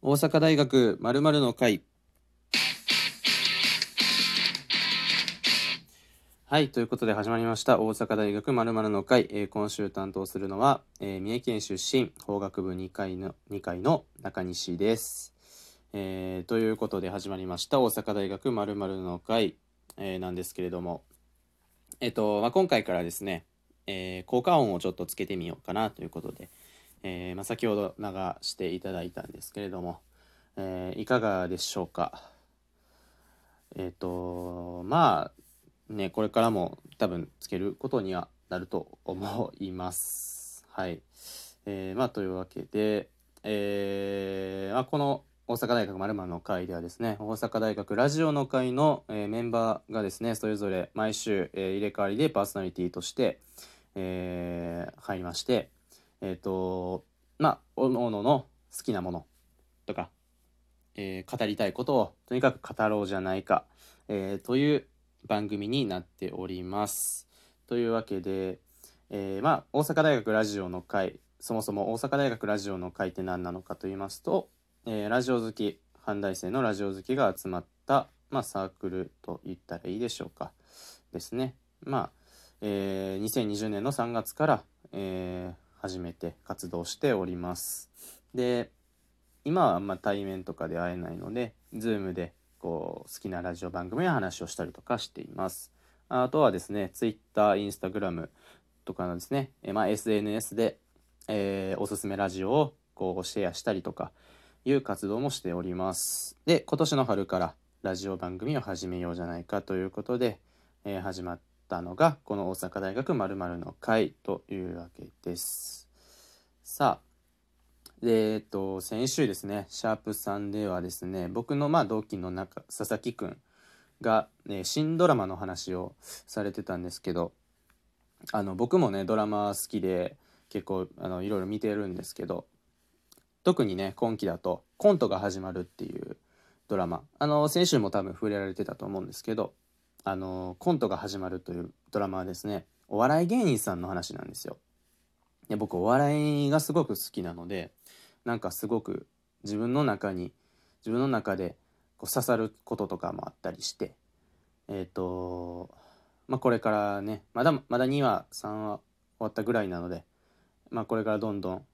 大阪大学まるの会。はいということで始まりました。大阪大学まるの会、えー、今週担当するのは、えー、三重県出身法学部2階の2階の中西です、えー、ということで始まりました。大阪大学まるの会、えー、なんですけれども。えっ、と、まあ、今回からですね、え効果音をちょっとつけてみようかなということで、えまあ、先ほど流していただいたんですけれども、えいかがでしょうか？えっ、とまあね、これからも多分つけることにはなると思います。はい。えー、まあというわけで、えー、まあ、この大阪大学まるの会ではですね、大阪大学ラジオの会の、えー、メンバーがですね、それぞれ毎週、えー、入れ替わりでパーソナリティとして、えー、入りまして、えっ、と、まあ、おのおのの好きなものとか、え語りたいことをとにかく語ろうじゃないか、えという番組になっております。というわけで、えー、まあ大阪大学ラジオの会そもそも大阪大学ラジオの会って何なのかと言いますと、えー、ラジオ好き阪大生のラジオ好きが集まった、まあ、サークルと言ったらいいでしょうかですね。まあ、えー、2020年の3月から、えー、初めて活動しております。で今はあんま対面とかで会えないので Zoom でこう好きなラジオ番組や話をしたりとかしています。あとはですね、Twitter、Instagram とかのですね、えまあ、SNS で、えー、おすすめラジオをこうシェアしたりとかいう活動もしております。で、今年の春からラジオ番組を始めようじゃないかということで、えー、始まったのがこの大阪大学まるの会というわけです。さあ、で、えっと、先週ですね、シャープ3ではですね、僕のまあ同期の中、佐々木くんが、ね、新ドラマの話をされてたんですけど、あの、僕もね、ドラマ好きで、結構、あの、いろいろ見てるんですけど、特にね、今期だと、コントが始まるっていうドラマ、あの、先週も多分触れられてたと思うんですけど、あの、コントが始まるというドラマはですね、お笑い芸人さんの話なんですよ。で僕お笑いがすごく好きなのでなんかすごく自分の中に自分の中でこう刺さることとかもあったりしてえっ、ー、とまあこれからねまだまだ2話3話終わったぐらいなのでまあこれからどんどん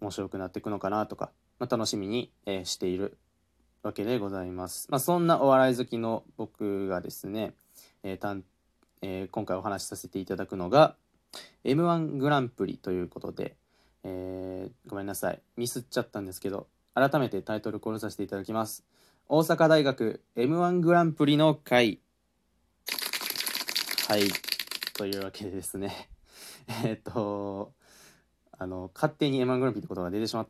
面白くなっていくのかなとか、まあ、楽しみに、え、しているわけでございます。まあ、そんなお笑い好きの僕がですね、えーたんえー、今回お話しさせていただくのが m 1グランプリということで、えー、ごめんなさい。ミスっちゃったんですけど、改めてタイトルコールさせていただきます。大阪大学 M1 グランプリの会。はい。というわけでですね。えっと、あの、勝手に M1 グランプリってことが出てしまっ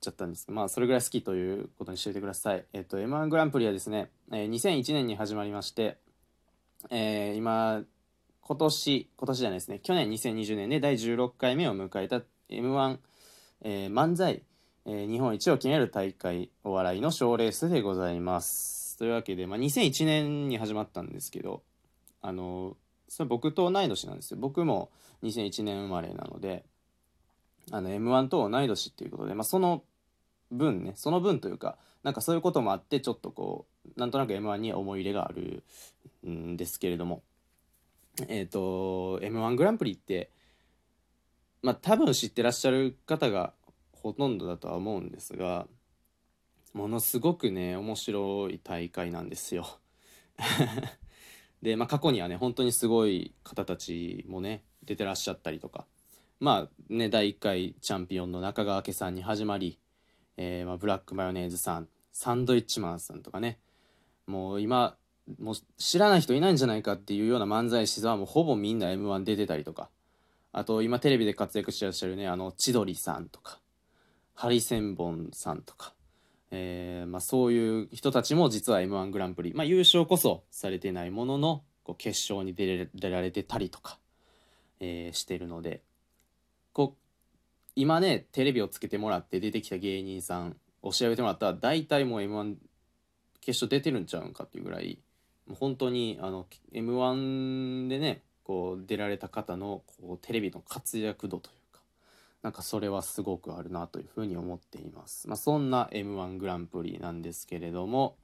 ちゃったんですけど、まあ、それぐらい好きということにしておいてください。えっと、M1 グランプリはですね、えー、2001年に始まりまして、えー、今、今年、今年じゃないですね、去年2020年で第16回目を迎えた M1、えー、漫才、えー、日本一を決める大会お笑いの賞レースでございます。というわけで、まあ、2001年に始まったんですけど、あのそれ僕と同い年なんですよ。僕も2001年生まれなので、あの M1 と同い年っていうことで、まあ、その分ね、その分というか、なんかそういうこともあって、ちょっとこう、なんとなく M1 に思い入れがあるんですけれども、えっ、ー、と、M1 グランプリって、まあ多分知ってらっしゃる方がほとんどだとは思うんですがものすごくね面白い大会なんですよ。で、まあ、過去にはね本当にすごい方たちもね出てらっしゃったりとかまあね第1回チャンピオンの中川家さんに始まり、えー、まあ、ブラックマヨネーズさんサンドイッチマンさんとかねもう今もう知らない人いないんじゃないかっていうような漫才師はもうほぼみんな m 1出てたりとか。あと今テレビで活躍してらっしゃるねあの千鳥さんとかハリセンボンさんとか、えーまあ、そういう人たちも実は m 1グランプリ、まあ、優勝こそされてないもののこう決勝に出られてたりとか、えー、してるので。こう今ねテレビをつけてもらって出てきた芸人さんを調べてもらったら大体もう m 1決勝出てるんちゃうんかっていうぐらいもう本当にあの m 1でねこう出られた方のこうテレビの活躍度というかなんかそれはすごくあるなというふうに思っています。まあ、そんな m 1グランプリなんですけれども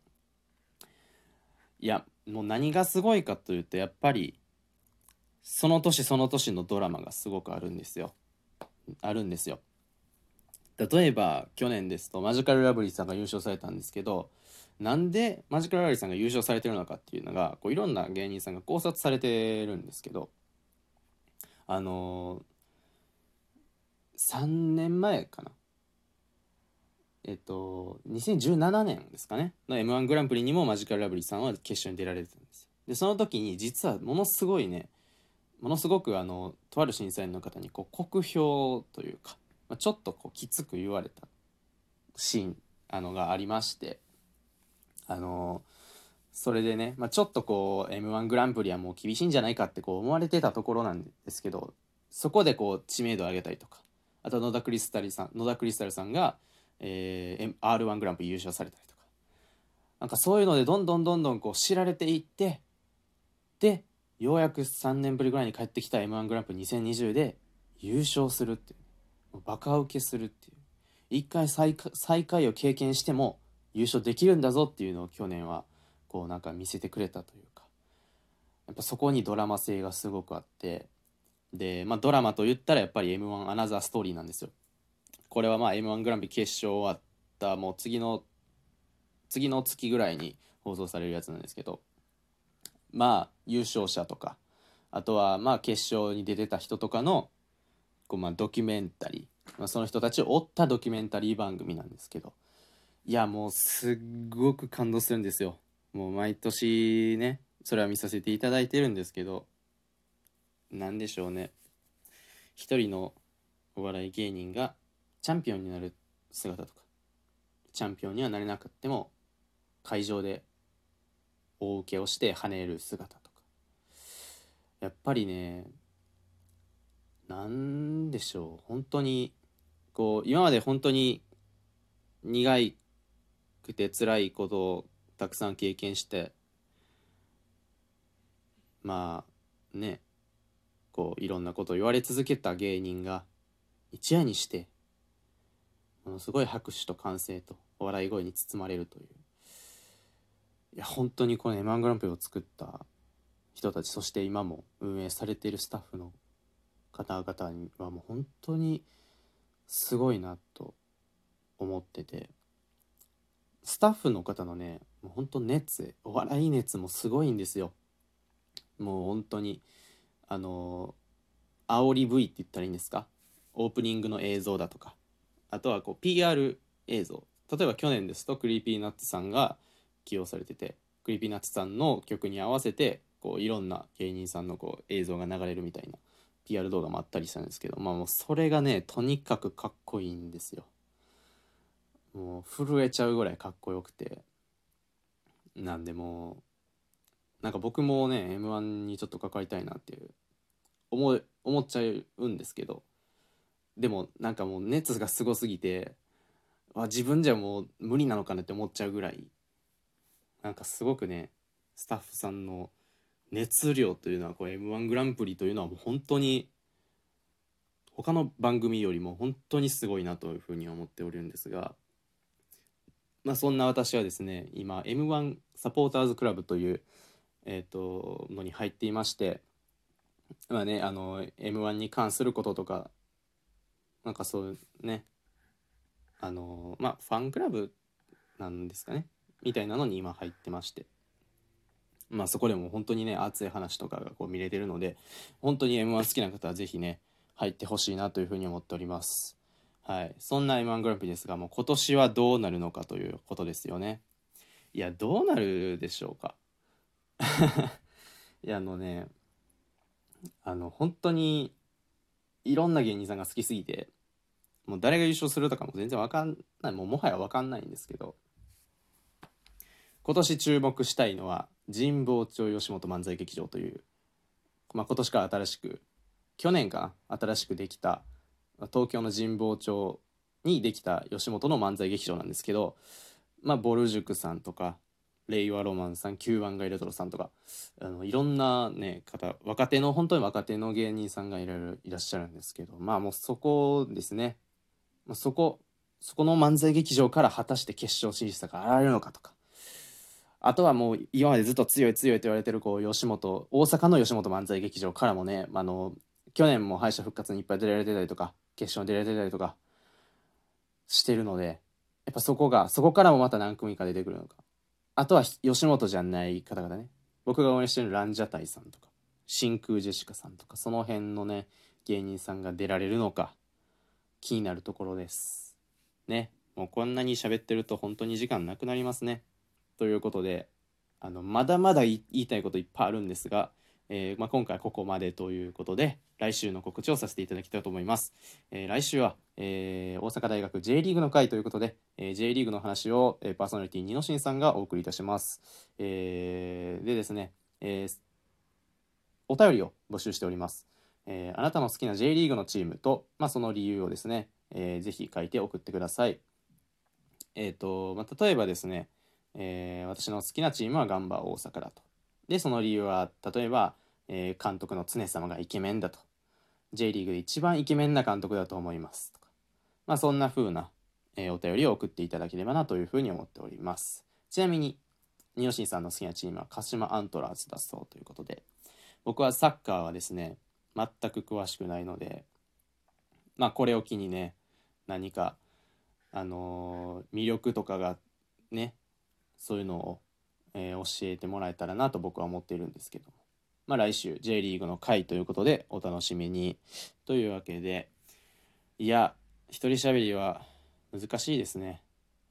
いやもう何がすごいかというとやっぱりその年その年のドラマがすごくあるんですよ。あるんですよ。例えば去年ですとマジカルラブリーさんが優勝されたんですけどなんでマジカルラブリーさんが優勝されてるのかっていうのがこういろんな芸人さんが考察されてるんですけどあのー、3年前かな。えっと2017年ですかね。の m 1グランプリにもマジカルラブリーさんは決勝に出られてたんですでその時に実はものすごいねものすごくあのとある審査員の方にこう酷評というか、まあ、ちょっとこうきつく言われたシーンあのがありましてあのそれでね、まあ、ちょっとこう m 1グランプリはもう厳しいんじゃないかってこう思われてたところなんですけどそこでこう知名度を上げたりとかあと野田クリスタルさん野田クリスタルさんが、えー、r 1グランプリ優勝されたりとかなんかそういうのでどんどんどんどんこう知られていってでようやく3年ぶりぐらいに帰ってきた m 1グランプリ2020で優勝するっていう。バカ受けするっていう。一回最最下位を経験しても優勝できるんだぞっていうのを去年はこうなんか見せてくれたというか。やっぱそこにドラマ性がすごくあって。で、まあ、ドラマと言ったらやっぱり m 1アナザーストーリーなんですよ。これはまあ m 1グランプリ決勝終わったもう次の次の月ぐらいに放送されるやつなんですけど。まあ優勝者とかあとはまあ決勝に出てた人とかのこうまあドキュメンタリー、まあ、その人たちを追ったドキュメンタリー番組なんですけど。いやもうすっごく感動するんですよ。もう毎年ねそれは見させていただいてるんですけど。何でしょうね。一人のお笑い芸人がチャンピオンになる姿とか。チャンピオンにはなれなくっても会場で大受けをして跳ねる姿とか。やっぱりね何でしょう。本当にこう今まで本当に苦いくて辛いことをたくさん経験してまあねこういろんなことを言われ続けた芸人が一夜にしてものすごい拍手と歓声と笑い声に包まれるという。いや本当にこの M−1 グランプリを作った人たちそして今も運営されているスタッフの方々にはもう本当にすごいなと思ってて。スタッフの方のねもう本当熱お笑い熱もすごいんですよ。もう本当にあの煽り V って言ったらいいんですか？オープニングの映像だとか。あとはこう PR 映像。例えば去年ですとクリーピーナッツさんが起用されててクリーピーナッツさんの曲に合わせてこういろんな芸人さんのこう映像が流れるみたいな。PR 動画もあったりしたんですけどまあもうそれがねとにかくかっこいいんですよ。もう震えちゃうぐらいかっこよくて。なんでもうなんか僕もね m 1にちょっと関わりたいなっていう思思っちゃうんですけど。でもなんかもう熱がすごすぎてあ自分じゃもう無理なのかなって思っちゃうぐらい。なんかすごくねスタッフさんの熱量というのはこう m 1グランプリというのはもう本当に他の番組よりも本当にすごいなというふうに思っておるんですが、まあ、そんな私はですね今 m 1サポーターズクラブという、えーと、のに入っていましてまあねあの m 1に関することとかなんかそうねあのまあファンクラブなんですかねみたいなのに今入ってまして。まあそこでも本当にね、熱い話とかがこう見れてるので、本当に M1 好きな方はぜひね、入ってほしいなというふうに思っております。はい。そんな M1 グランプリですが、もう今年はどうなるのかということですよね。いや、どうなるでしょうか。いや、あのね、あの、本当に、いろんな芸人さんが好きすぎて、もう誰が優勝するとかも全然わかんない、もうもはやわかんないんですけど、今年注目したいのは神保町吉本漫才劇場という、まあ、今年から新しく去年か新しくできた東京の神保町にできた吉本の漫才劇場なんですけど、まあ、ボル塾さんとかレイワロマンさん9番街レトロさんとかあのいろんなね方若手の本当に若手の芸人さんがいろいろいらっしゃるんですけどまあもうそこですね、まあ、そこそこの漫才劇場から果たして決勝進出が現れるのかとかあとはもう今までずっと強い強いと言われてるこう吉本大阪の吉本漫才劇場からもね、あの去年も敗者復活にいっぱい出られてたりとか決勝に出られてたりとかしてるのでやっぱそこがそこからもまた何組か出てくるのか。あとは吉本じゃない方々ね。僕が応援してるランジャタイさんとか真空ジェシカさんとかその辺のね芸人さんが出られるのか気になるところです。ね。もうこんなに喋ってると本当に時間なくなりますね。ということであのまだまだ言いたいこといっぱいあるんですが、えー、まあ、今回ここまでということで来週の告知をさせていただきたいと思います。えー、来週は、えー、大阪大学 J リーグの会ということで、えー、J リーグの話を、えパーソナリティ二之進さんがお送りいたします。えでですね、えお便りを募集しております。えあなたの好きな J リーグのチームと、まあ、その理由をですね、えー、ぜひ書いて送ってください。えっ、と、まあ、例えばですね、えー、私の好きなチームはガンバ大阪だと。で、その理由は、例えば、えー、監督の常様がイケメンだと。J リーグで一番イケメンな監督だと思いますとか。まあ、そんな風な、えー、お便りを送っていただければなというふうに思っております。ちなみに、ニヨシンさんの好きなチームは鹿島アントラーズだそうということで、僕はサッカーはですね、全く詳しくないので、まあ、これを機にね、何か、あのー、魅力とかがね、そういうのを、えー、教えてもらえたらなと僕は思っているんですけども。まあ来週 J リーグの回ということでお楽しみに。というわけで、いや、一人喋りは難しいですね。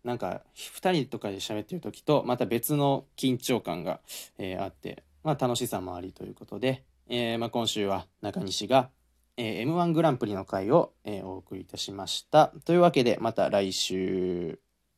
なんか2人とかで喋ってる時とまた別の緊張感が、えー、あって、まあ、楽しさもありということで、えー、まあ、今週は中西が、えー、m 1グランプリの回を、えお送りいたしました。というわけでまた来週。